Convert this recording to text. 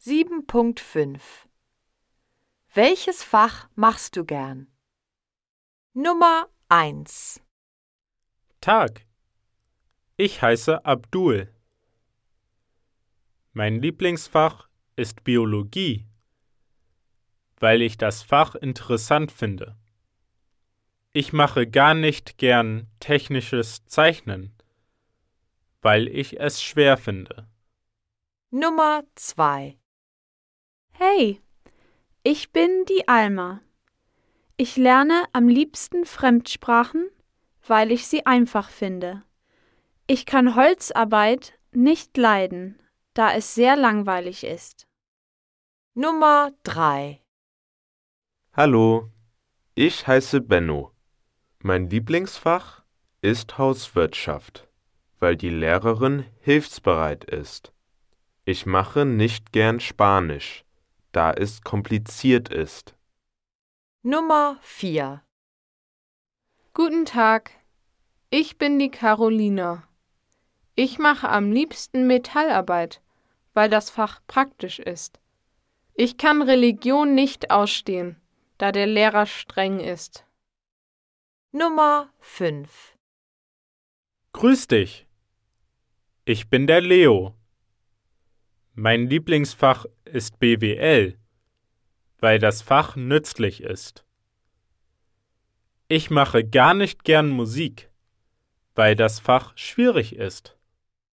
7.5 Welches Fach machst du gern? Nummer 1 Tag. Ich heiße Abdul. Mein Lieblingsfach ist Biologie, weil ich das Fach interessant finde. Ich mache gar nicht gern technisches Zeichnen, weil ich es schwer finde. Nummer 2 Hey, ich bin die Alma. Ich lerne am liebsten Fremdsprachen, weil ich sie einfach finde. Ich kann Holzarbeit nicht leiden, da es sehr langweilig ist. Nummer 3 Hallo, ich heiße Benno. Mein Lieblingsfach ist Hauswirtschaft, weil die Lehrerin hilfsbereit ist. Ich mache nicht gern Spanisch, da es kompliziert ist. Nummer 4 Guten Tag, ich bin die Carolina. Ich mache am liebsten Metallarbeit, weil das Fach praktisch ist. Ich kann Religion nicht ausstehen, da der Lehrer streng ist. Nummer 5 Grüß dich. Ich bin der Leo. Mein Lieblingsfach ist BWL, weil das Fach nützlich ist. Ich mache gar nicht gern Musik, weil das Fach schwierig ist.